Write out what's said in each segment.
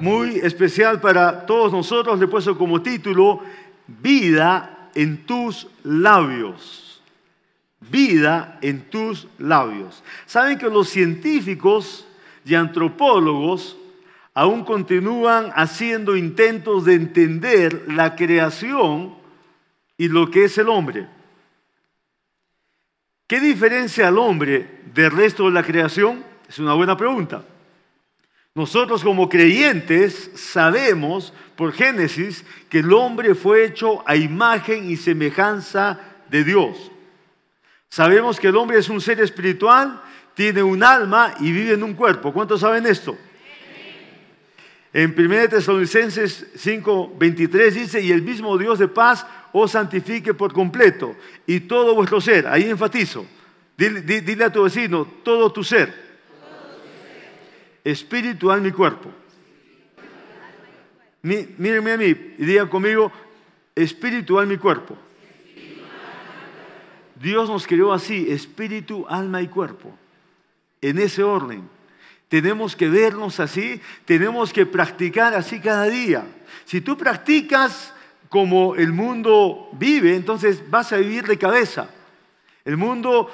muy especial para todos nosotros. Le he puesto como título Vida en tus labios. Vida en tus labios. Saben que los científicos y antropólogos aún continúan haciendo intentos de entender la creación y lo que es el hombre. ¿Qué diferencia al hombre del resto de la creación? Es una buena pregunta. Nosotros como creyentes sabemos por Génesis que el hombre fue hecho a imagen y semejanza de Dios. Sabemos que el hombre es un ser espiritual, tiene un alma y vive en un cuerpo. ¿Cuántos saben esto? En 1 Tesalonicenses 5:23 dice, y el mismo Dios de paz os santifique por completo y todo vuestro ser. Ahí enfatizo. Dile, a tu vecino, todo tu ser. Espíritu, alma y cuerpo. Mírenme a mí y digan conmigo, espíritu, alma y cuerpo. Dios nos creó así, espíritu, alma y cuerpo. En ese orden. Tenemos que vernos así, tenemos que practicar así cada día. Si tú practicas como el mundo vive, entonces vas a vivir de cabeza. El mundo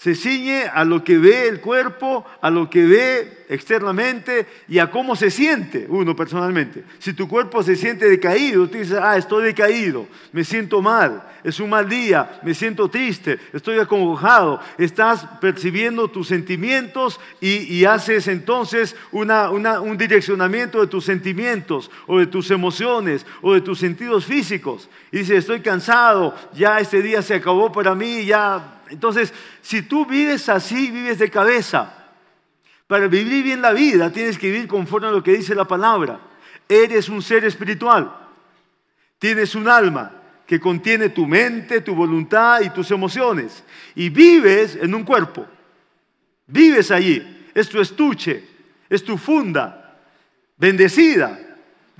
se ciñe a lo que ve el cuerpo, a lo que ve externamente y a cómo se siente uno personalmente. Si tu cuerpo se siente decaído, tú dices, ah, estoy decaído, me siento mal, es un mal día, me siento triste, estoy acongojado. Estás percibiendo tus sentimientos y, haces entonces un direccionamiento de tus sentimientos o de tus emociones o de tus sentidos físicos. Y dices, estoy cansado, ya este día se acabó para mí, ya entonces, si tú vives así, vives de cabeza. Para vivir bien la vida tienes que vivir conforme a lo que dice la palabra. Eres un ser espiritual. Tienes un alma que contiene tu mente, tu voluntad y tus emociones. Y vives en un cuerpo. Vives allí. Es tu estuche, es tu funda, bendecida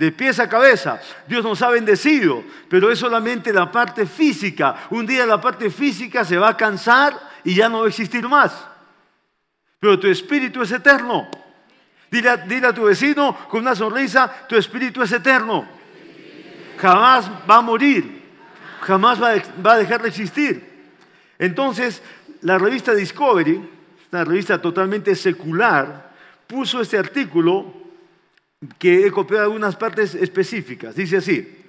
de pies a cabeza. Dios nos ha bendecido, pero es solamente la parte física. Un día la parte física se va a cansar y ya no va a existir más. Pero tu espíritu es eterno. Dile a, tu vecino con una sonrisa, tu espíritu es eterno. Jamás va a morir. Jamás va, va a dejar de existir. Entonces, la revista Discovery, una revista totalmente secular, puso este artículo que he copiado algunas partes específicas. Dice así,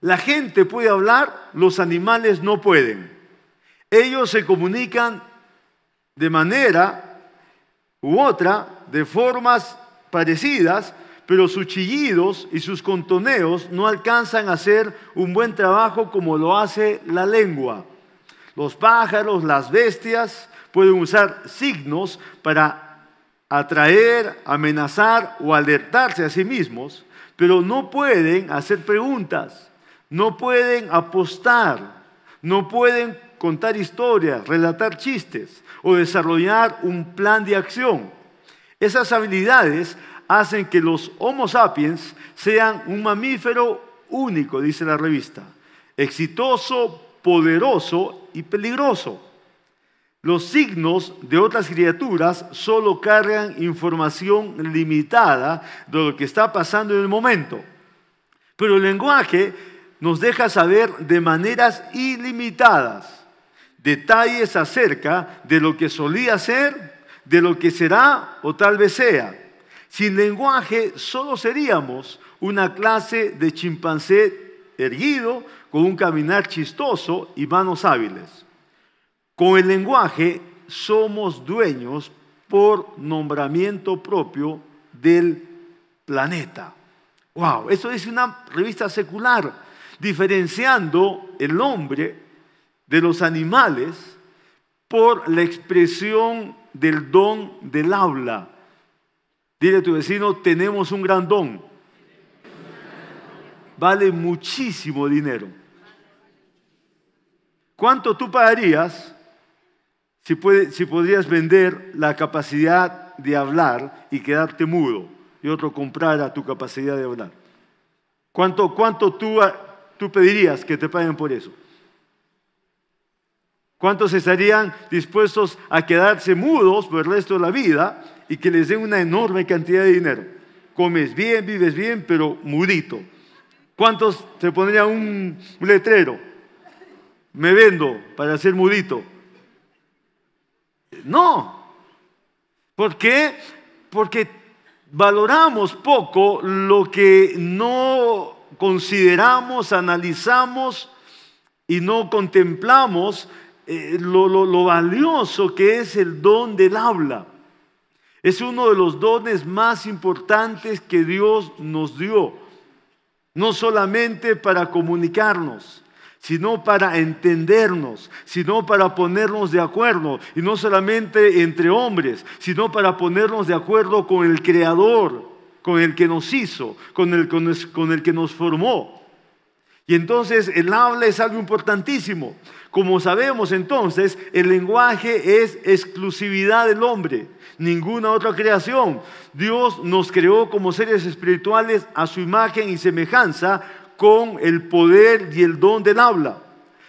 la gente puede hablar, los animales no pueden. Ellos se comunican de manera u otra, de formas parecidas, pero sus chillidos y sus contoneos no alcanzan a hacer un buen trabajo como lo hace la lengua. Los pájaros, las bestias pueden usar signos para atraer, amenazar o alertarse a sí mismos, pero no pueden hacer preguntas, no pueden apostar, no pueden contar historias, relatar chistes o desarrollar un plan de acción. Esas habilidades hacen que los Homo sapiens sean un mamífero único, dice la revista, exitoso, poderoso y peligroso. Los signos de otras criaturas solo cargan información limitada de lo que está pasando en el momento. Pero el lenguaje nos deja saber de maneras ilimitadas detalles acerca de lo que solía ser, de lo que será o tal vez sea. Sin lenguaje solo seríamos una clase de chimpancé erguido con un caminar chistoso y manos hábiles. Con el lenguaje somos dueños por nombramiento propio del planeta. Wow, eso es una revista secular, diferenciando el hombre de los animales por la expresión del don del habla. Dile a tu vecino, tenemos un gran don. Vale muchísimo dinero. ¿Cuánto tú pagarías si, podrías vender la capacidad de hablar y quedarte mudo y otro comprara tu capacidad de hablar. ¿Cuánto, cuánto tú, tú pedirías que te paguen por eso? ¿Cuántos estarían dispuestos a quedarse mudos por el resto de la vida y que les den una enorme cantidad de dinero? comes bien, vives bien, pero mudito. ¿Cuántos se pondrían un, un letrero? Me vendo para ser mudito. No. ¿Por qué? Porque valoramos poco lo que no consideramos, analizamos y no contemplamos eh, lo, valioso que es el don del habla. Es uno de los dones más importantes que Dios nos dio, no solamente para comunicarnos, sino para entendernos, sino para ponernos de acuerdo, y no solamente entre hombres, sino para ponernos de acuerdo con el Creador, con el que nos hizo, con el, que nos formó. Y entonces el habla es algo importantísimo. Como sabemos entonces, el lenguaje es exclusividad del hombre, ninguna otra creación. Dios nos creó como seres espirituales a su imagen y semejanza con el poder y el don del habla.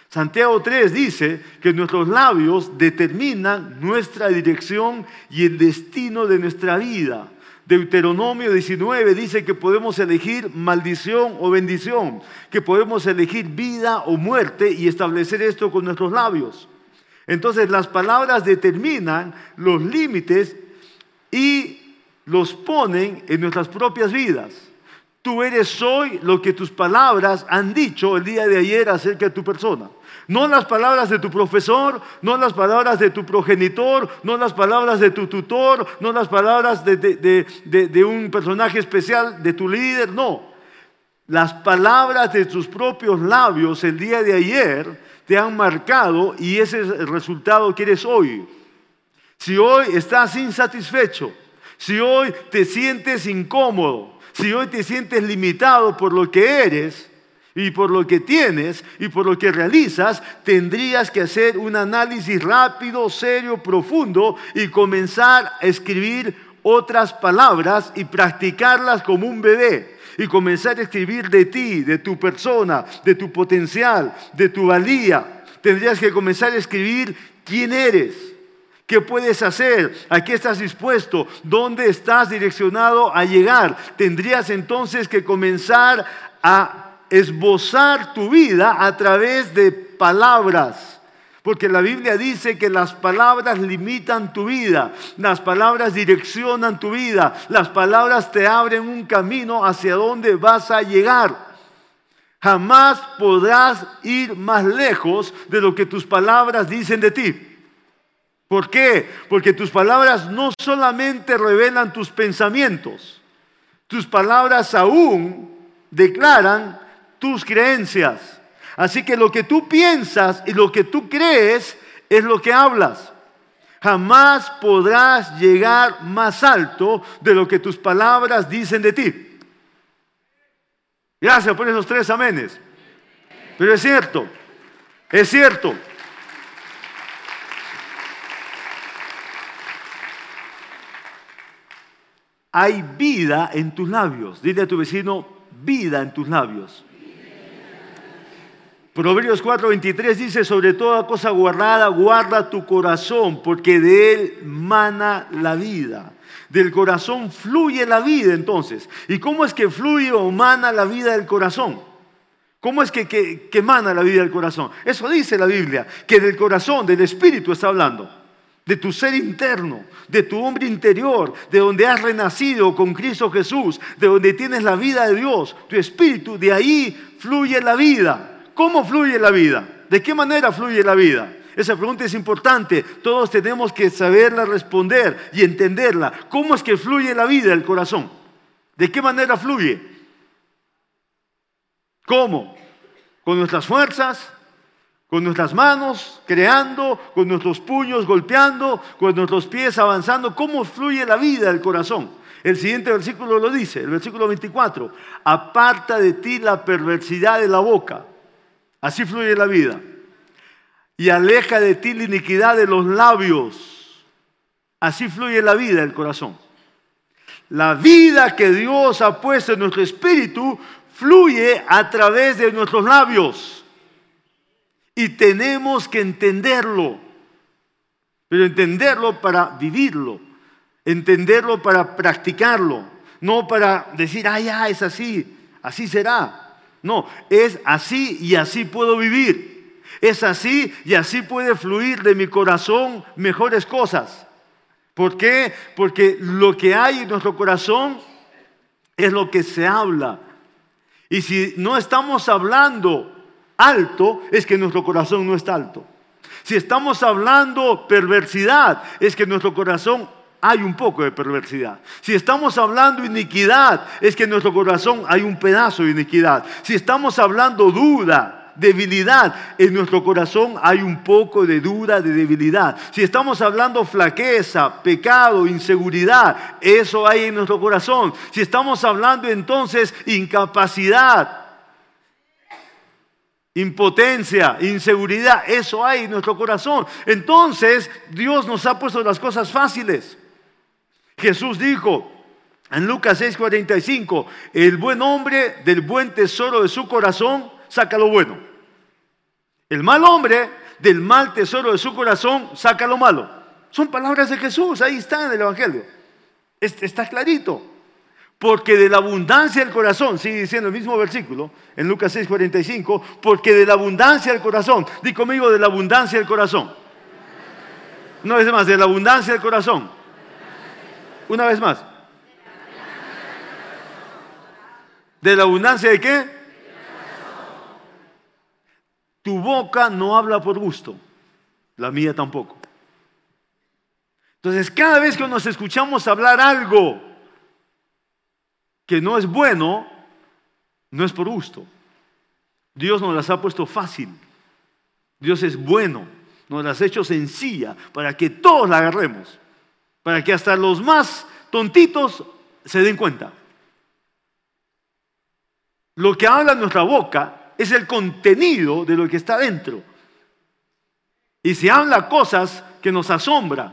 Santiago 3 dice que nuestros labios determinan nuestra dirección y el destino de nuestra vida. Deuteronomio 19 dice que podemos elegir maldición o bendición, que podemos elegir vida o muerte y establecer esto con nuestros labios. Entonces las palabras determinan los límites y los ponen en nuestras propias vidas. Tú eres hoy lo que tus palabras han dicho el día de ayer acerca de tu persona. No las palabras de tu profesor, no las palabras de tu progenitor, no las palabras de tu tutor, no las palabras de, un personaje especial, de tu líder, no. Las palabras de tus propios labios el día de ayer te han marcado y ese es el resultado que eres hoy. Si hoy estás insatisfecho, si hoy te sientes incómodo, si hoy te sientes limitado por lo que eres, y por lo que tienes y por lo que realizas, tendrías que hacer un análisis rápido, serio, profundo y comenzar a escribir otras palabras y practicarlas como un bebé. Y comenzar a escribir de ti, de tu persona, de tu potencial, de tu valía. Tendrías que comenzar a escribir quién eres, ¿Qué puedes hacer? ¿A qué estás dispuesto? ¿Dónde estás direccionado a llegar? Tendrías entonces que comenzar a esbozar tu vida a través de palabras. Porque la Biblia dice que las palabras limitan tu vida, las palabras direccionan tu vida, las palabras te abren un camino hacia donde vas a llegar. Jamás podrás ir más lejos de lo que tus palabras dicen de ti. ¿Por qué? Porque tus palabras no solamente revelan tus pensamientos, tus palabras aún declaran tus creencias. Así que lo que tú piensas y lo que tú crees es lo que hablas. Jamás podrás llegar más alto de lo que tus palabras dicen de ti. Gracias por esos tres amenes. Pero es cierto, es cierto. Hay vida en tus labios. Dile a tu vecino, vida en tus labios. Proverbios 4:23 dice, sobre toda cosa guardada, guarda tu corazón, porque de él mana la vida. Del corazón fluye la vida entonces. ¿Y cómo es que fluye o mana la vida del corazón? ¿Cómo es que, que, que mana la vida del corazón? Eso dice la Biblia, que del corazón, del espíritu está hablando de tu ser interno, de tu hombre interior, de donde has renacido con Cristo Jesús, de donde tienes la vida de Dios, tu espíritu, de ahí fluye la vida. ¿Cómo fluye la vida? ¿De qué manera fluye la vida? Esa pregunta es importante. Todos tenemos que saberla responder y entenderla. ¿Cómo es que fluye la vida del corazón? ¿De qué manera fluye? ¿Cómo? ¿Con nuestras fuerzas? ¿Con nuestras manos creando? ¿Con nuestros puños golpeando? ¿Con nuestros pies avanzando? ¿Cómo fluye la vida del corazón? El siguiente versículo lo dice, el versículo 24. Aparta de ti la perversidad de la boca Así fluye la vida. Y aleja de ti la iniquidad de los labios. Así fluye la vida del corazón. La vida que Dios ha puesto en nuestro espíritu fluye a través de nuestros labios. Y tenemos que entenderlo. Pero entenderlo para vivirlo. Entenderlo para practicarlo. no para decir, ah, ya, es así, así será. No, es así y así puedo vivir. Es así y así puede fluir de mi corazón mejores cosas. ¿Por qué? Porque lo que hay en nuestro corazón es lo que se habla. Y si no estamos hablando alto, es que nuestro corazón no está alto. Si estamos hablando perversidad, es que en nuestro corazón hay un poco de perversidad. Si estamos hablando iniquidad, es que en nuestro corazón hay un pedazo de iniquidad. Si estamos hablando duda, debilidad, en nuestro corazón hay un poco de duda, de debilidad. Si estamos hablando flaqueza, pecado, inseguridad, eso hay en nuestro corazón. Si estamos hablando entonces incapacidad, impotencia, inseguridad, eso hay en nuestro corazón. Entonces Dios nos ha puesto las cosas fáciles. Jesús dijo en Lucas 6:45, el buen hombre del buen tesoro de su corazón saca lo bueno. El mal hombre del mal tesoro de su corazón saca lo malo. Son palabras de Jesús, ahí está en el Evangelio. Está clarito. Porque de la abundancia del corazón, sigue diciendo el mismo versículo en Lucas 6:45, porque de la abundancia del corazón, di conmigo de la abundancia del corazón. Una vez más, de la abundancia del corazón. Una vez más. ¿De la abundancia de qué? Tu boca no habla por gusto, la mía tampoco. Entonces, cada vez que nos escuchamos hablar algo que no es bueno, no es por gusto. Dios nos las ha puesto fácil. Dios es bueno, nos las ha hecho sencilla para que todos la agarremos, para que hasta los más tontitos se den cuenta. Lo que habla nuestra boca es el contenido de lo que está dentro. Y si habla cosas que nos asombra,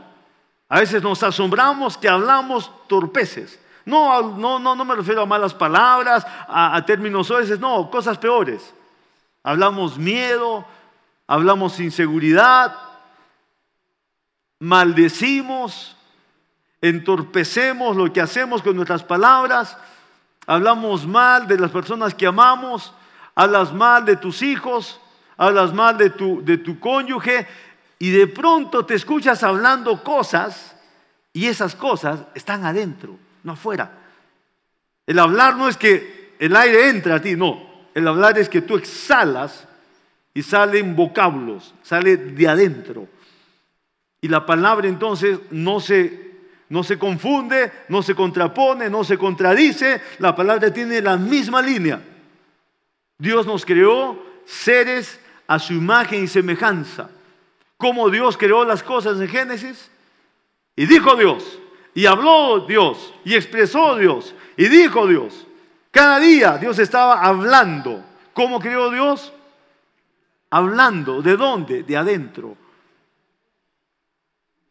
a veces nos asombramos que hablamos torpeces. No, no, no, no me refiero a malas palabras, a, términos veces, no, cosas peores. Hablamos miedo, hablamos inseguridad, maldecimos, entorpecemos lo que hacemos con nuestras palabras, hablamos mal de las personas que amamos, hablas mal de tus hijos, hablas mal de tu, de tu cónyuge y de pronto te escuchas hablando cosas y esas cosas están adentro no afuera. El hablar no es que el aire entra a ti, no. El hablar es que tú exhalas y salen vocablos, sale de adentro. Y la palabra entonces no se, no se confunde, no se contrapone, no se contradice. La palabra tiene la misma línea. Dios nos creó seres a su imagen y semejanza. Como Dios creó las cosas en Génesis. Y dijo Dios, y habló Dios, y expresó Dios, y dijo Dios. Cada día Dios estaba hablando. ¿Cómo creó Dios? Hablando. ¿De dónde? De adentro.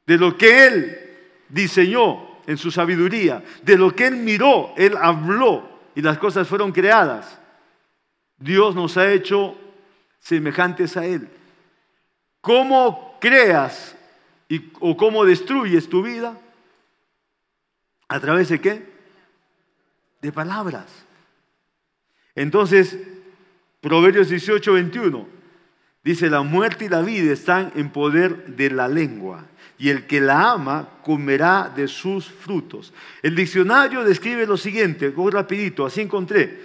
De lo que Él diseñó en su sabiduría. De lo que Él miró, Él habló y las cosas fueron creadas. Dios nos ha hecho semejantes a Él. ¿Cómo creas o cómo destruyes tu vida? ¿A través de qué? De palabras. Entonces, Proverbios 18, 21 dice, la muerte y la vida están en poder de la lengua y el que la ama comerá de sus frutos. El diccionario describe lo siguiente, muy rapidito, así encontré.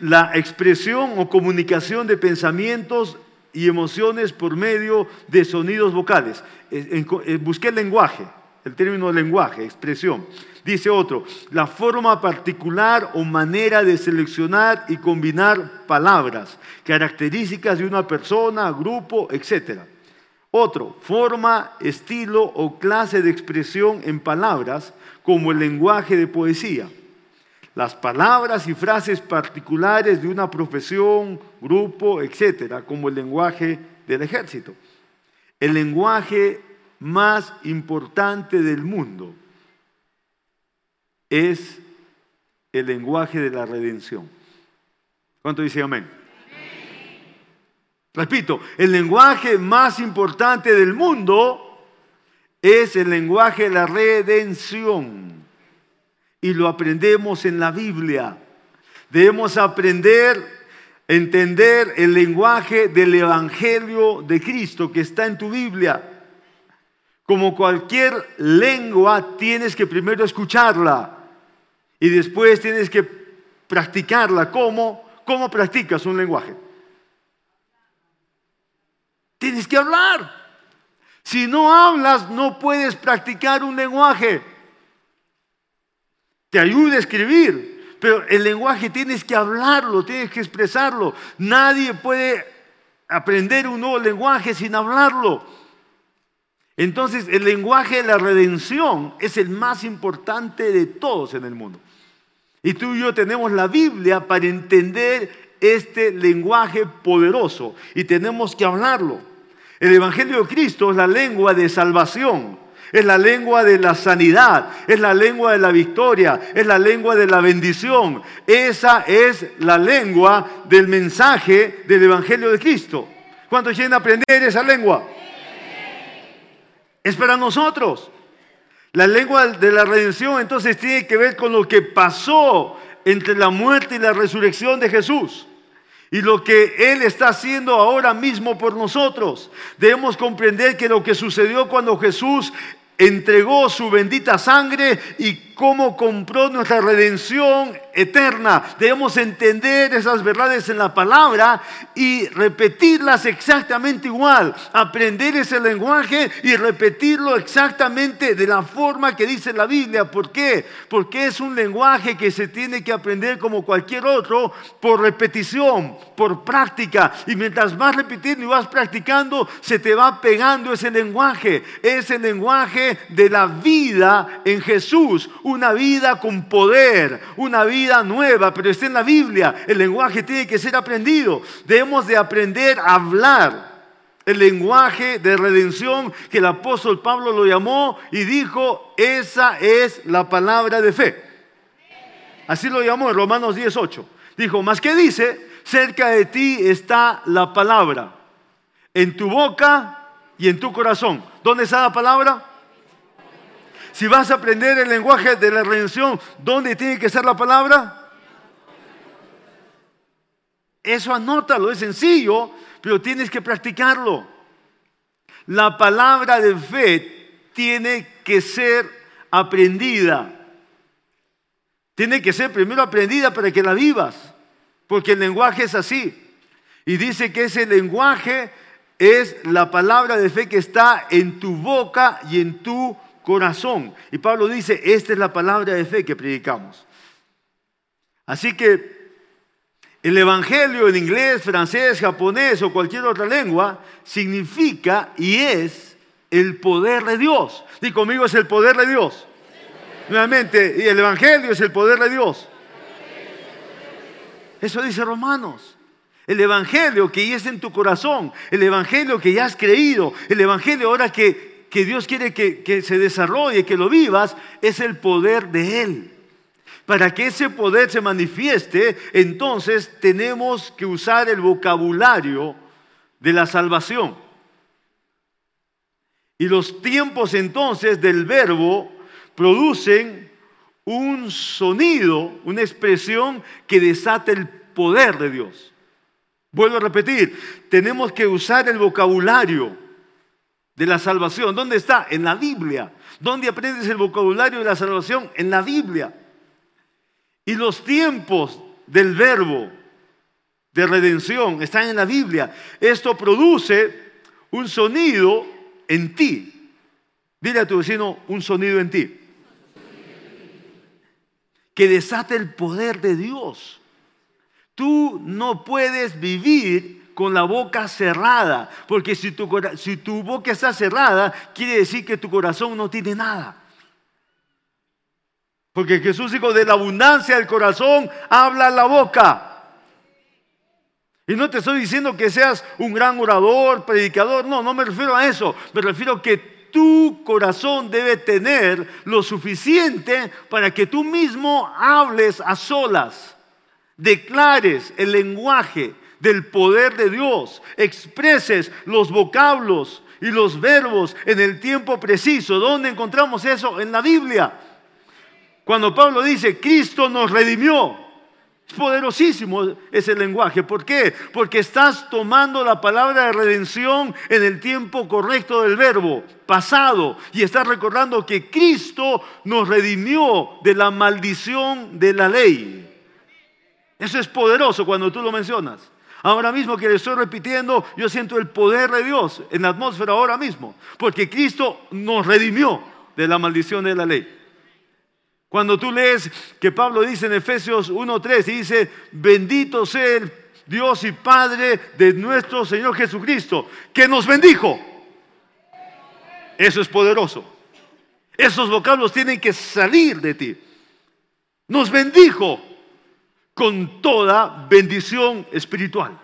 La expresión o comunicación de pensamientos y emociones por medio de sonidos vocales. Busqué el lenguaje el término lenguaje, expresión. Dice otro, la forma particular o manera de seleccionar y combinar palabras, características de una persona, grupo, etc. Otro, forma, estilo o clase de expresión en palabras, como el lenguaje de poesía. Las palabras y frases particulares de una profesión, grupo, etc., como el lenguaje del ejército. El lenguaje más importante del mundo es el lenguaje de la redención. ¿Cuánto dice amén? Repito, el lenguaje más importante del mundo es el lenguaje de la redención. y lo aprendemos en la Biblia. Debemos aprender, entender el lenguaje del Evangelio de Cristo que está en tu Biblia. Como cualquier lengua, tienes que primero escucharla y después tienes que practicarla. ¿Cómo? ¿Cómo practicas un lenguaje? Tienes que hablar. Si no hablas, no puedes practicar un lenguaje. Te ayuda a escribir, pero el lenguaje tienes que hablarlo, tienes que expresarlo. Nadie puede aprender un nuevo lenguaje sin hablarlo. Entonces, el lenguaje de la redención es el más importante de todos en el mundo. Y tú y yo tenemos la Biblia para entender este lenguaje poderoso y tenemos que hablarlo. El Evangelio de Cristo es la lengua de salvación, es la lengua de la sanidad, es la lengua de la victoria, es la lengua de la bendición. Esa es la lengua del mensaje del Evangelio de Cristo. ¿Cuántos quieren aprender esa lengua? Es para nosotros. La lengua de la redención entonces tiene que ver con lo que pasó entre la muerte y la resurrección de Jesús y lo que Él está haciendo ahora mismo por nosotros. Debemos comprender que lo que sucedió cuando Jesús entregó su bendita sangre y cómo compró nuestra redención eterna. Debemos entender esas verdades en la palabra y repetirlas exactamente igual. Aprender ese lenguaje y repetirlo exactamente de la forma que dice la Biblia. ¿Por qué? Porque es un lenguaje que se tiene que aprender como cualquier otro por repetición, por práctica. Y mientras vas repitiendo y vas practicando, se te va pegando ese lenguaje. Ese lenguaje de la vida en Jesús una vida con poder, una vida nueva, pero está en la Biblia. El lenguaje tiene que ser aprendido. Debemos de aprender a hablar el lenguaje de redención que el apóstol Pablo lo llamó y dijo, esa es la palabra de fe. Así lo llamó en Romanos 18. Dijo, más que dice, cerca de ti está la palabra, en tu boca y en tu corazón. ¿Dónde está la palabra? Si vas a aprender el lenguaje de la redención, ¿dónde tiene que ser la palabra? Eso anótalo, es sencillo, pero tienes que practicarlo. La palabra de fe tiene que ser aprendida. Tiene que ser primero aprendida para que la vivas, porque el lenguaje es así. Y dice que ese lenguaje es la palabra de fe que está en tu boca y en tu corazón. Y Pablo dice, esta es la palabra de fe que predicamos. Así que el Evangelio en inglés, francés, japonés o cualquier otra lengua significa y es el poder de Dios. Y conmigo es el poder de Dios. Nuevamente, y el Evangelio es el poder de Dios. Eso dice Romanos. El Evangelio que ya es en tu corazón, el Evangelio que ya has creído, el Evangelio ahora que que Dios quiere que, se desarrolle, que lo vivas, es el poder de Él. Para que ese poder se manifieste, entonces tenemos que usar el vocabulario de la salvación. Y los tiempos entonces del verbo producen un sonido, una expresión que desata el poder de Dios. Vuelvo a repetir, tenemos que usar el vocabulario de la salvación. ¿Dónde está? En la Biblia. ¿Dónde aprendes el vocabulario de la salvación? En la Biblia. Y los tiempos del verbo de redención están en la Biblia. Esto produce un sonido en ti. Dile a tu vecino un sonido en ti. Que desate el poder de Dios. Tú no puedes vivir con la boca cerrada, porque si tu, si tu boca está cerrada, quiere decir que tu corazón no tiene nada. Porque Jesús dijo, de la abundancia del corazón habla la boca. Y no te estoy diciendo que seas un gran orador, predicador, no, no me refiero a eso, me refiero a que tu corazón debe tener lo suficiente para que tú mismo hables a solas, declares el lenguaje, del poder de Dios, expreses los vocablos y los verbos en el tiempo preciso. ¿Dónde encontramos eso? En la Biblia. Cuando Pablo dice, Cristo nos redimió, es poderosísimo ese lenguaje. ¿Por qué? Porque estás tomando la palabra de redención en el tiempo correcto del verbo, pasado, y estás recordando que Cristo nos redimió de la maldición de la ley. Eso es poderoso cuando tú lo mencionas. Ahora mismo que le estoy repitiendo, yo siento el poder de Dios en la atmósfera ahora mismo, porque Cristo nos redimió de la maldición de la ley. Cuando tú lees que Pablo dice en Efesios 1.3, dice, bendito sea el Dios y Padre de nuestro Señor Jesucristo, que nos bendijo. Eso es poderoso. Esos vocablos tienen que salir de ti. Nos bendijo con toda bendición espiritual.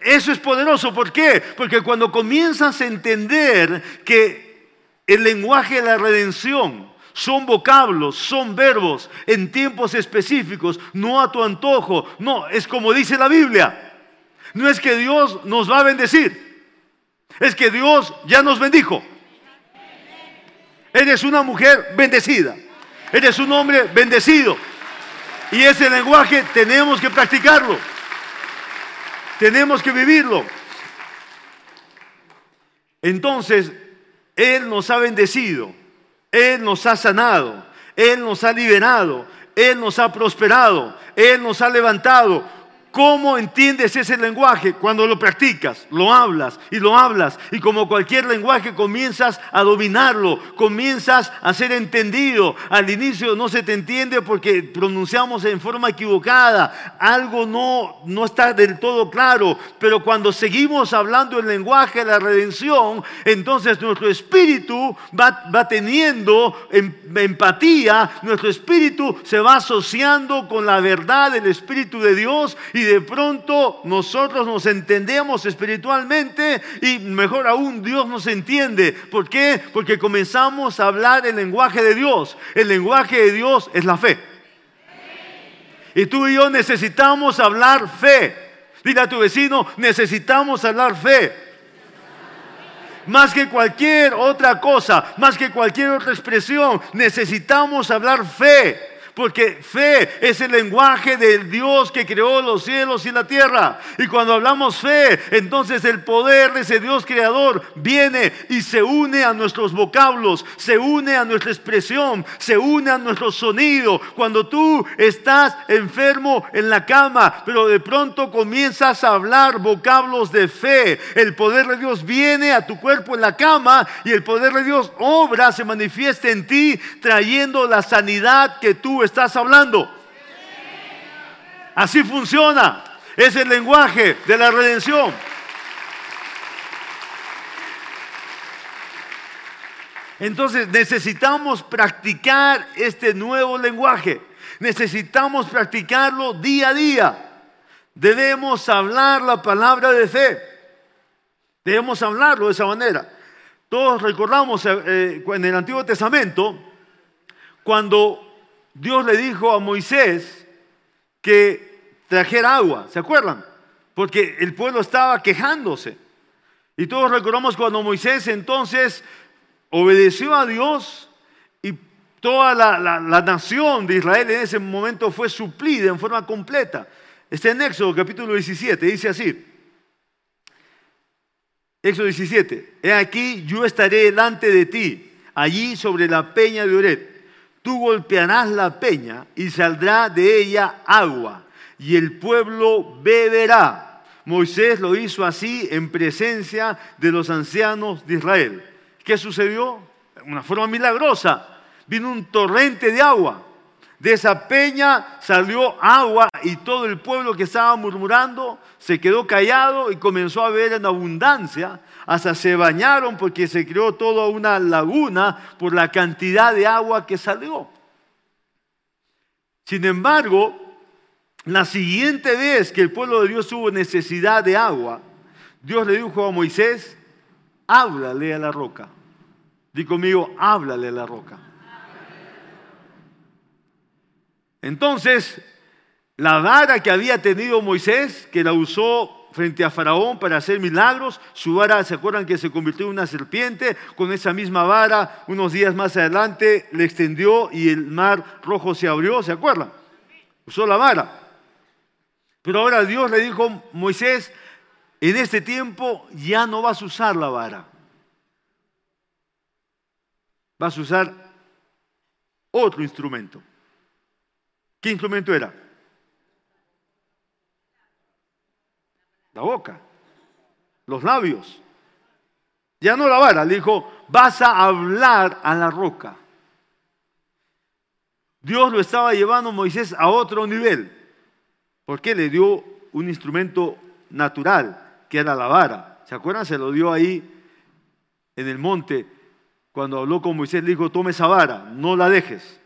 Eso es poderoso. ¿Por qué? Porque cuando comienzas a entender que el lenguaje de la redención son vocablos, son verbos en tiempos específicos, no a tu antojo. No, es como dice la Biblia. No es que Dios nos va a bendecir, es que Dios ya nos bendijo. Eres una mujer bendecida, eres un hombre bendecido. Y ese lenguaje tenemos que practicarlo, tenemos que vivirlo. Entonces, Él nos ha bendecido él nos ha sanado, Él nos ha liberado, Él nos ha prosperado, Él nos ha levantado. ¿Cómo entiendes ese lenguaje? Cuando lo practicas, lo hablas y lo hablas. Y como cualquier lenguaje comienzas a dominarlo, comienzas a ser entendido. Al inicio no se te entiende porque pronunciamos en forma equivocada. Algo no, no está del todo claro. Pero cuando seguimos hablando el lenguaje de la redención, entonces nuestro espíritu va, va teniendo em, empatía, nuestro espíritu se va asociando con la verdad del Espíritu de Dios de pronto nosotros nos entendemos espiritualmente y mejor aún Dios nos entiende. ¿Por qué? Porque comenzamos a hablar el lenguaje de Dios. El lenguaje de Dios es la fe. Y tú y yo necesitamos hablar fe. Dile a tu vecino, necesitamos hablar fe. Más que cualquier otra cosa, más que cualquier otra expresión, necesitamos hablar fe. Porque fe es el lenguaje del Dios que creó los cielos y la tierra. Y cuando hablamos fe, entonces el poder de ese Dios creador viene y se une a nuestros vocablos, se une a nuestra expresión, se une a nuestro sonido. Cuando tú estás enfermo en la cama, pero de pronto comienzas a hablar vocablos de fe, el poder de Dios viene a tu cuerpo en la cama y el poder de Dios obra, se manifiesta en ti, trayendo la sanidad que tú estás hablando. Así funciona. Es el lenguaje de la redención. Entonces necesitamos practicar este nuevo lenguaje. Necesitamos practicarlo día a día. Debemos hablar la palabra de fe. Debemos hablarlo de esa manera. Todos recordamos eh, eh, en el Antiguo Testamento cuando Dios le dijo a Moisés que trajera agua, ¿se acuerdan? Porque el pueblo estaba quejándose. Y todos recordamos cuando Moisés entonces obedeció a Dios y toda la, nación de Israel en ese momento fue suplida en forma completa. Está en Éxodo capítulo 17, dice así. Éxodo 17, he aquí yo estaré delante de ti, allí sobre la peña de Oret tú golpearás la peña y saldrá de ella agua, y el pueblo beberá. Moisés lo hizo así en presencia de los ancianos de Israel. ¿Qué sucedió? Una forma milagrosa. Vino un torrente de agua. De esa peña salió agua y todo el pueblo que estaba murmurando se quedó callado y comenzó a beber en abundancia hasta se bañaron porque se creó toda una laguna por la cantidad de agua que salió. Sin embargo, la siguiente vez que el pueblo de Dios tuvo necesidad de agua, Dios le dijo a Moisés, háblale a la roca. Di conmigo, háblale a la roca. Entonces, la vara que había tenido Moisés, que la usó frente a Faraón para hacer milagros. Su vara, ¿se acuerdan que se convirtió en una serpiente? Con esa misma vara, unos días más adelante, le extendió y el mar rojo se abrió, ¿se acuerdan? Usó la vara. Pero ahora Dios le dijo, Moisés, en este tiempo ya no vas a usar la vara. Vas a usar otro instrumento. ¿Qué instrumento era? La boca, los labios. Ya no la vara, le dijo, vas a hablar a la roca. Dios lo estaba llevando Moisés a otro nivel, porque le dio un instrumento natural, que era la vara. ¿Se acuerdan? Se lo dio ahí en el monte, cuando habló con Moisés, le dijo, tome esa vara, no la dejes.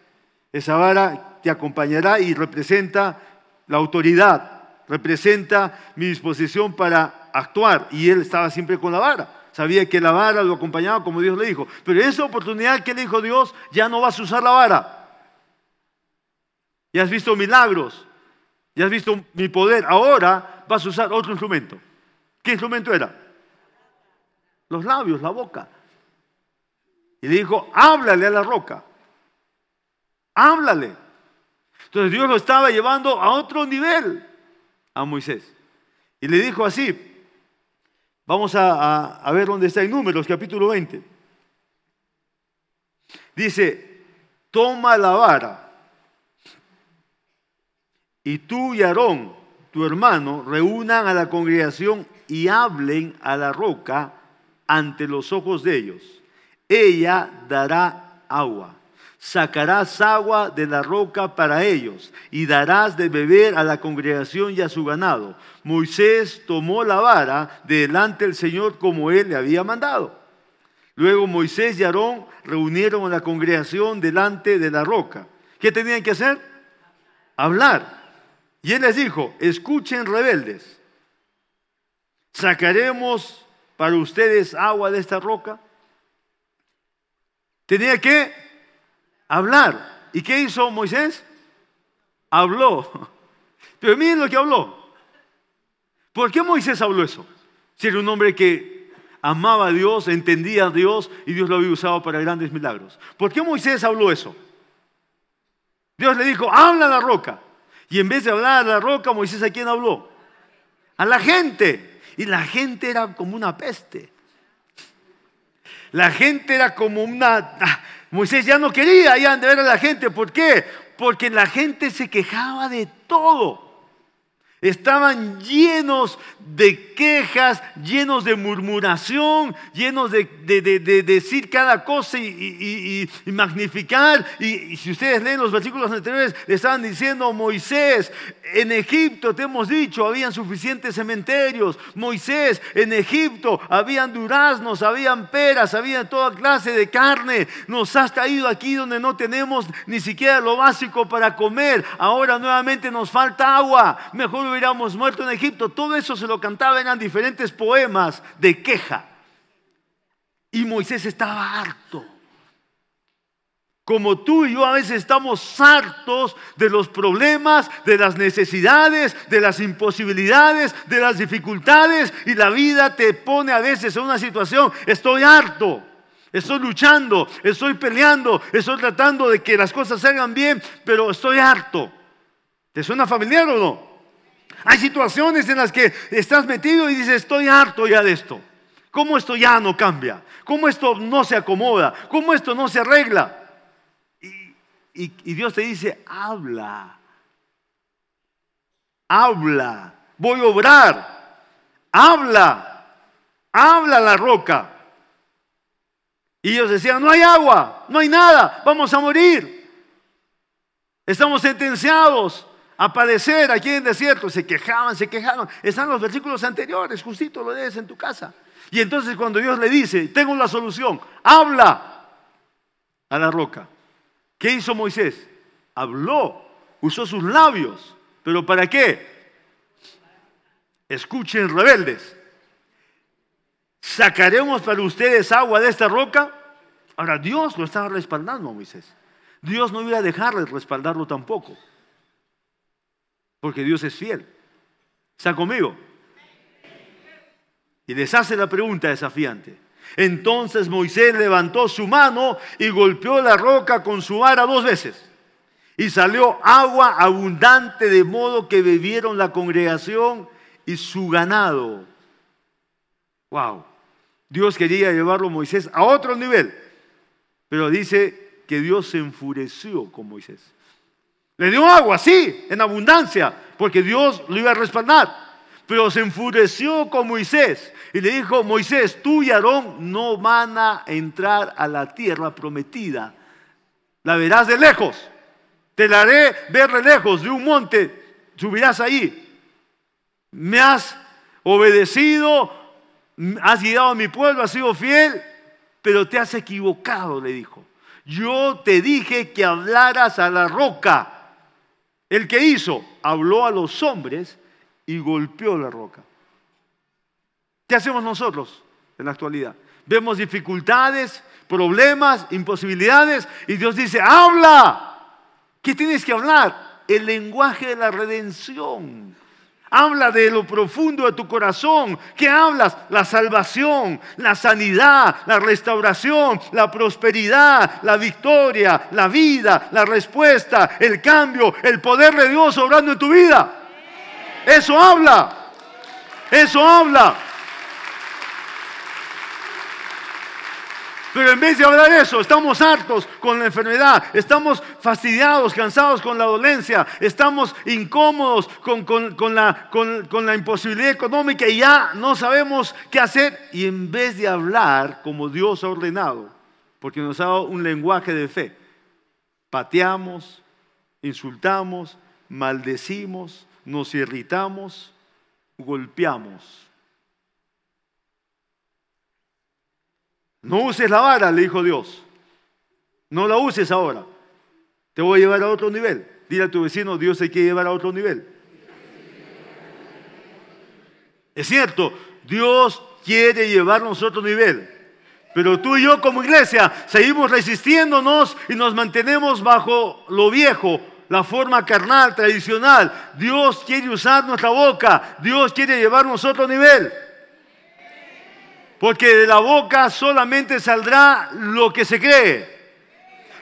Esa vara te acompañará y representa la autoridad, representa mi disposición para actuar. Y él estaba siempre con la vara. Sabía que la vara lo acompañaba como Dios le dijo. Pero esa oportunidad que le dijo Dios, ya no vas a usar la vara. Ya has visto milagros, ya has visto mi poder. Ahora vas a usar otro instrumento. ¿Qué instrumento era? Los labios, la boca. Y le dijo, háblale a la roca. Háblale. Entonces Dios lo estaba llevando a otro nivel a Moisés. Y le dijo así, vamos a, ver dónde está en números, capítulo 20. Dice, toma la vara y tú y Aarón, tu hermano, reúnan a la congregación y hablen a la roca ante los ojos de ellos. Ella dará agua sacarás agua de la roca para ellos y darás de beber a la congregación y a su ganado. Moisés tomó la vara delante del Señor como él le había mandado. Luego Moisés y Aarón reunieron a la congregación delante de la roca. ¿Qué tenían que hacer? Hablar. Y él les dijo, escuchen rebeldes, ¿sacaremos para ustedes agua de esta roca? Tenía que hablar. ¿Y qué hizo Moisés? Habló. Pero miren lo que habló. ¿Por qué Moisés habló eso? Si era un hombre que amaba a Dios, entendía a Dios y Dios lo había usado para grandes milagros. ¿Por qué Moisés habló eso? Dios le dijo, habla a la roca. Y en vez de hablar a la roca, Moisés a quién habló? A la gente. Y la gente era como una peste. La gente era como una... Moisés ya no quería ya de ver a la gente. ¿Por qué? Porque la gente se quejaba de todo estaban llenos de quejas, llenos de murmuración, llenos de, decir cada cosa y, magnificar. Y, si ustedes leen los versículos anteriores, le estaban diciendo, Moisés, en Egipto te hemos dicho, habían suficientes cementerios. Moisés, en Egipto habían duraznos, habían peras, había toda clase de carne. Nos has traído aquí donde no tenemos ni siquiera lo básico para comer. Ahora nuevamente nos falta agua. Mejor hubiéramos muerto en Egipto. Todo eso se lo cantaba, eran diferentes poemas de queja. Y Moisés estaba harto. Como tú y yo a veces estamos hartos de los problemas, de las necesidades, de las imposibilidades, de las dificultades y la vida te pone a veces en una situación, estoy harto, estoy luchando, estoy peleando, estoy tratando de que las cosas salgan bien, pero estoy harto. ¿Te suena familiar o no? Hay situaciones en las que estás metido y dices, estoy harto ya de esto. ¿Cómo esto ya no cambia? ¿Cómo esto no se acomoda? ¿Cómo esto no se arregla? Y, Dios te dice, habla. Habla. Voy a obrar. Habla. Habla la roca. Y ellos decían, no hay agua, no hay nada, vamos a morir. Estamos sentenciados a padecer aquí en el desierto. Se quejaban, se quejaban. Están los versículos anteriores, justito lo lees en tu casa. Y entonces cuando Dios le dice, tengo la solución, habla a la roca. ¿Qué hizo Moisés? Habló, usó sus labios. ¿Pero para qué? Escuchen rebeldes. ¿Sacaremos para ustedes agua de esta roca? Ahora Dios lo estaba respaldando a Moisés. Dios no iba a dejarle respaldarlo tampoco porque Dios es fiel. ¿Está conmigo? Y les hace la pregunta desafiante. Entonces Moisés levantó su mano y golpeó la roca con su vara dos veces. Y salió agua abundante de modo que bebieron la congregación y su ganado. Wow. Dios quería llevarlo a Moisés a otro nivel. Pero dice que Dios se enfureció con Moisés. Le dio agua, sí, en abundancia, porque Dios lo iba a respaldar. Pero se enfureció con Moisés y le dijo, Moisés, tú y Aarón no van a entrar a la tierra prometida. La verás de lejos. Te la haré ver de lejos, de un monte, subirás ahí. Me has obedecido, has guiado a mi pueblo, has sido fiel, pero te has equivocado, le dijo. Yo te dije que hablaras a la roca. El que hizo, habló a los hombres y golpeó la roca. ¿Qué hacemos nosotros en la actualidad? Vemos dificultades, problemas, imposibilidades y Dios dice, habla. ¿Qué tienes que hablar? El lenguaje de la redención. Habla de lo profundo de tu corazón. ¿Qué hablas? La salvación, la sanidad, la restauración, la prosperidad, la victoria, la vida, la respuesta, el cambio, el poder de Dios obrando en tu vida. Eso habla. Eso habla. Pero en vez de hablar eso, estamos hartos con la enfermedad, estamos fastidiados, cansados con la dolencia, estamos incómodos con, la, con la imposibilidad económica y ya no sabemos qué hacer. Y en vez de hablar como Dios ha ordenado, porque nos ha dado un lenguaje de fe, pateamos, insultamos, maldecimos, nos irritamos, golpeamos. No uses la vara, le dijo Dios. No la uses ahora. Te voy a llevar a otro nivel. Dile a tu vecino, Dios te quiere llevar a otro nivel. Es cierto, Dios quiere llevarnos a otro nivel. Pero tú y yo como iglesia seguimos resistiéndonos y nos mantenemos bajo lo viejo, la forma carnal, tradicional. Dios quiere usar nuestra boca. Dios quiere llevarnos a otro nivel. Porque de la boca solamente saldrá lo que se cree.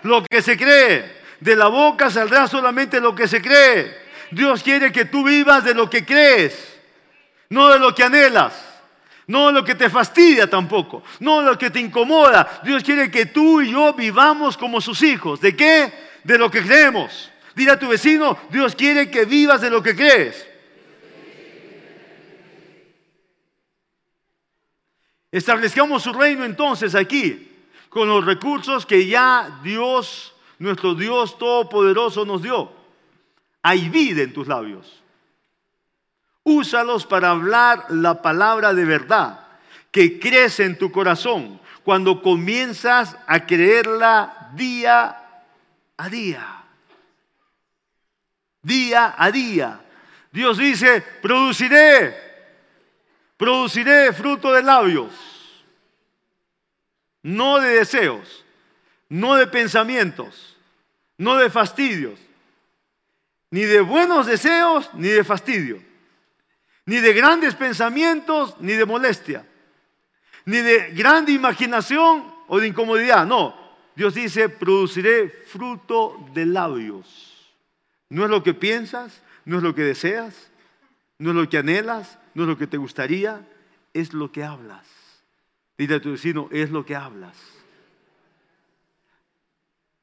Lo que se cree. De la boca saldrá solamente lo que se cree. Dios quiere que tú vivas de lo que crees, no de lo que anhelas. No de lo que te fastidia tampoco, no de lo que te incomoda. Dios quiere que tú y yo vivamos como sus hijos. ¿De qué? De lo que creemos. Dile a tu vecino, Dios quiere que vivas de lo que crees. Establezcamos su reino entonces aquí, con los recursos que ya Dios, nuestro Dios Todopoderoso nos dio. Hay vida en tus labios. Úsalos para hablar la palabra de verdad que crece en tu corazón cuando comienzas a creerla día a día. Día a día. Dios dice, produciré Produciré fruto de labios, no de deseos, no de pensamientos, no de fastidios, ni de buenos deseos, ni de fastidio, ni de grandes pensamientos, ni de molestia, ni de grande imaginación o de incomodidad. No, Dios dice, produciré fruto de labios. No es lo que piensas, no es lo que deseas, no es lo que anhelas, no es lo que te gustaría, es lo que hablas. Dile a tu vecino, es lo que hablas.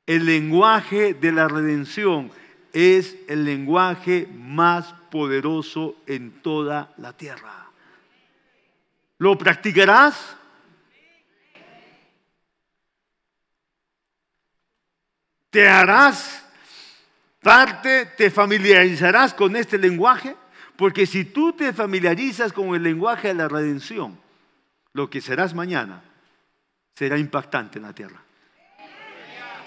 El lenguaje de la redención es el lenguaje más poderoso en toda la tierra. ¿Lo practicarás? ¿Te harás parte, te familiarizarás con este lenguaje? Porque si tú te familiarizas con el lenguaje de la redención, lo que serás mañana será impactante en la tierra.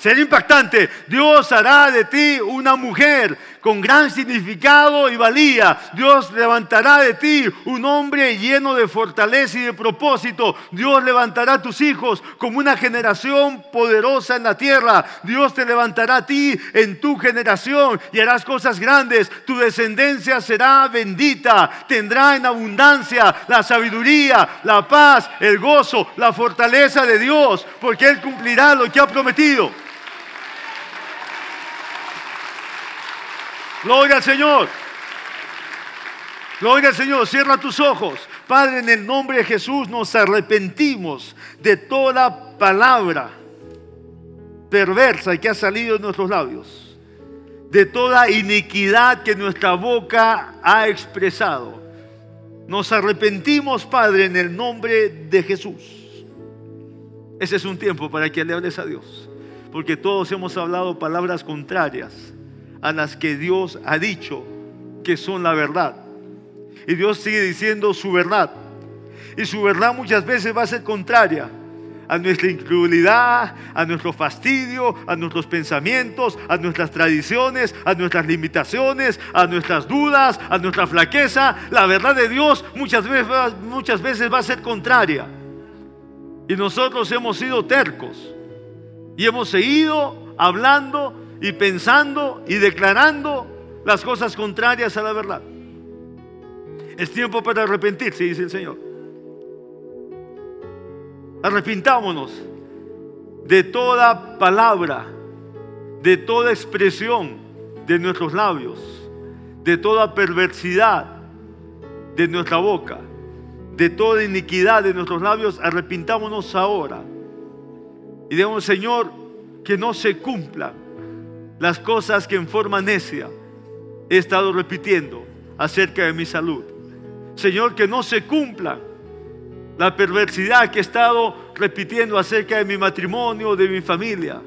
Será impactante. Dios hará de ti una mujer con gran significado y valía. Dios levantará de ti un hombre lleno de fortaleza y de propósito. Dios levantará a tus hijos como una generación poderosa en la tierra. Dios te levantará a ti en tu generación y harás cosas grandes. Tu descendencia será bendita. Tendrá en abundancia la sabiduría, la paz, el gozo, la fortaleza de Dios, porque Él cumplirá lo que ha prometido. Gloria al Señor. Gloria al Señor. Cierra tus ojos. Padre, en el nombre de Jesús nos arrepentimos de toda palabra perversa que ha salido de nuestros labios. De toda iniquidad que nuestra boca ha expresado. Nos arrepentimos, Padre, en el nombre de Jesús. Ese es un tiempo para que le hables a Dios. Porque todos hemos hablado palabras contrarias a las que Dios ha dicho que son la verdad. Y Dios sigue diciendo su verdad. Y su verdad muchas veces va a ser contraria a nuestra incredulidad, a nuestro fastidio, a nuestros pensamientos, a nuestras tradiciones, a nuestras limitaciones, a nuestras dudas, a nuestra flaqueza. La verdad de Dios muchas veces, muchas veces va a ser contraria. Y nosotros hemos sido tercos y hemos seguido hablando y pensando y declarando las cosas contrarias a la verdad. Es tiempo para arrepentirse, dice el Señor. Arrepintámonos de toda palabra, de toda expresión de nuestros labios, de toda perversidad de nuestra boca, de toda iniquidad de nuestros labios. Arrepintámonos ahora. Y digamos, Señor, que no se cumpla las cosas que en forma necia he estado repitiendo acerca de mi salud. Señor, que no se cumpla la perversidad que he estado repitiendo acerca de mi matrimonio, de mi familia.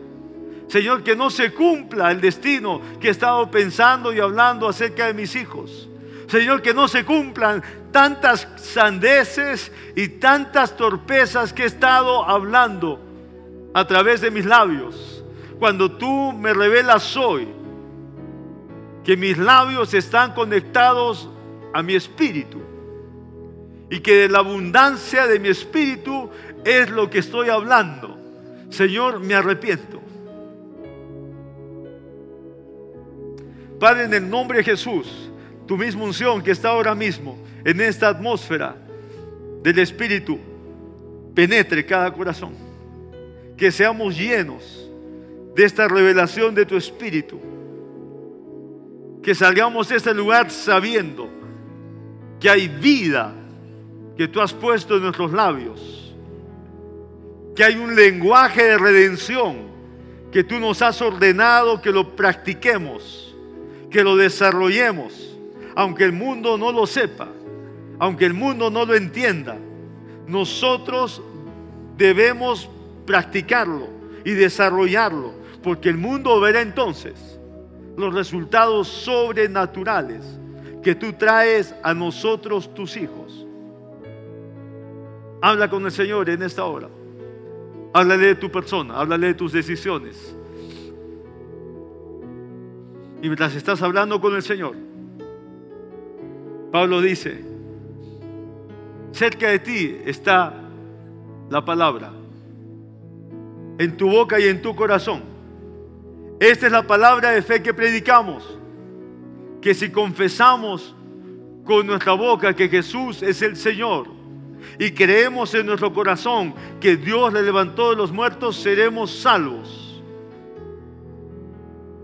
Señor, que no se cumpla el destino que he estado pensando y hablando acerca de mis hijos. Señor, que no se cumplan tantas sandeces y tantas torpezas que he estado hablando a través de mis labios cuando tú me revelas hoy que mis labios están conectados a mi espíritu y que de la abundancia de mi espíritu es lo que estoy hablando. Señor, me arrepiento. Padre, en el nombre de Jesús, tu misma unción que está ahora mismo en esta atmósfera del Espíritu, penetre cada corazón. Que seamos llenos de esta revelación de tu Espíritu. Que salgamos de este lugar sabiendo que hay vida que tú has puesto en nuestros labios. Que hay un lenguaje de redención que tú nos has ordenado que lo practiquemos, que lo desarrollemos, aunque el mundo no lo sepa, aunque el mundo no lo entienda. Nosotros debemos practicarlo y desarrollarlo porque el mundo verá entonces los resultados sobrenaturales que tú traes a nosotros, tus hijos. Habla con el Señor en esta hora. Háblale de tu persona, háblale de tus decisiones. Y mientras estás hablando con el Señor, Pablo dice, cerca de ti está la palabra, en tu boca y en tu corazón esta es la palabra de fe que predicamos. Que si confesamos con nuestra boca que Jesús es el Señor y creemos en nuestro corazón que Dios le levantó de los muertos, seremos salvos.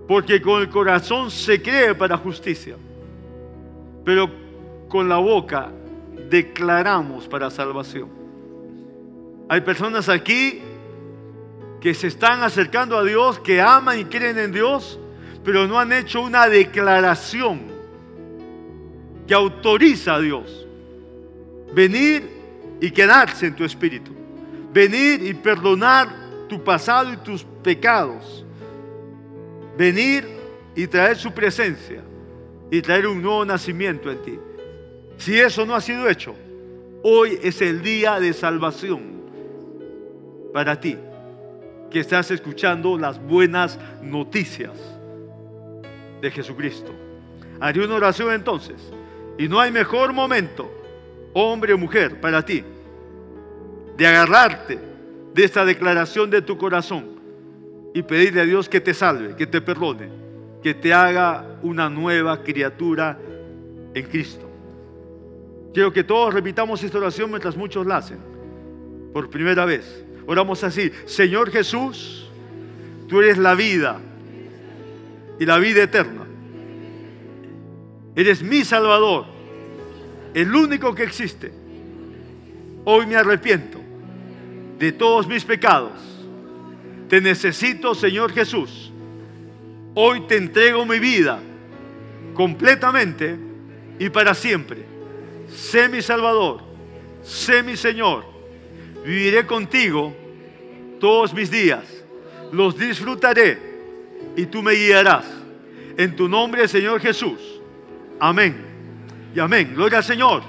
Porque con el corazón se cree para justicia, pero con la boca declaramos para salvación. Hay personas aquí que se están acercando a Dios, que aman y creen en Dios, pero no han hecho una declaración que autoriza a Dios. Venir y quedarse en tu espíritu. Venir y perdonar tu pasado y tus pecados. Venir y traer su presencia y traer un nuevo nacimiento en ti. Si eso no ha sido hecho, hoy es el día de salvación para ti que estás escuchando las buenas noticias de Jesucristo. Haré una oración entonces. Y no hay mejor momento, hombre o mujer, para ti, de agarrarte de esta declaración de tu corazón y pedirle a Dios que te salve, que te perdone, que te haga una nueva criatura en Cristo. Quiero que todos repitamos esta oración mientras muchos la hacen. Por primera vez. Oramos así. Señor Jesús, tú eres la vida y la vida eterna. Eres mi Salvador, el único que existe. Hoy me arrepiento de todos mis pecados. Te necesito, Señor Jesús. Hoy te entrego mi vida completamente y para siempre. Sé mi Salvador, sé mi Señor. Viviré contigo todos mis días. Los disfrutaré y tú me guiarás. En tu nombre, Señor Jesús. Amén. Y amén. Gloria al Señor.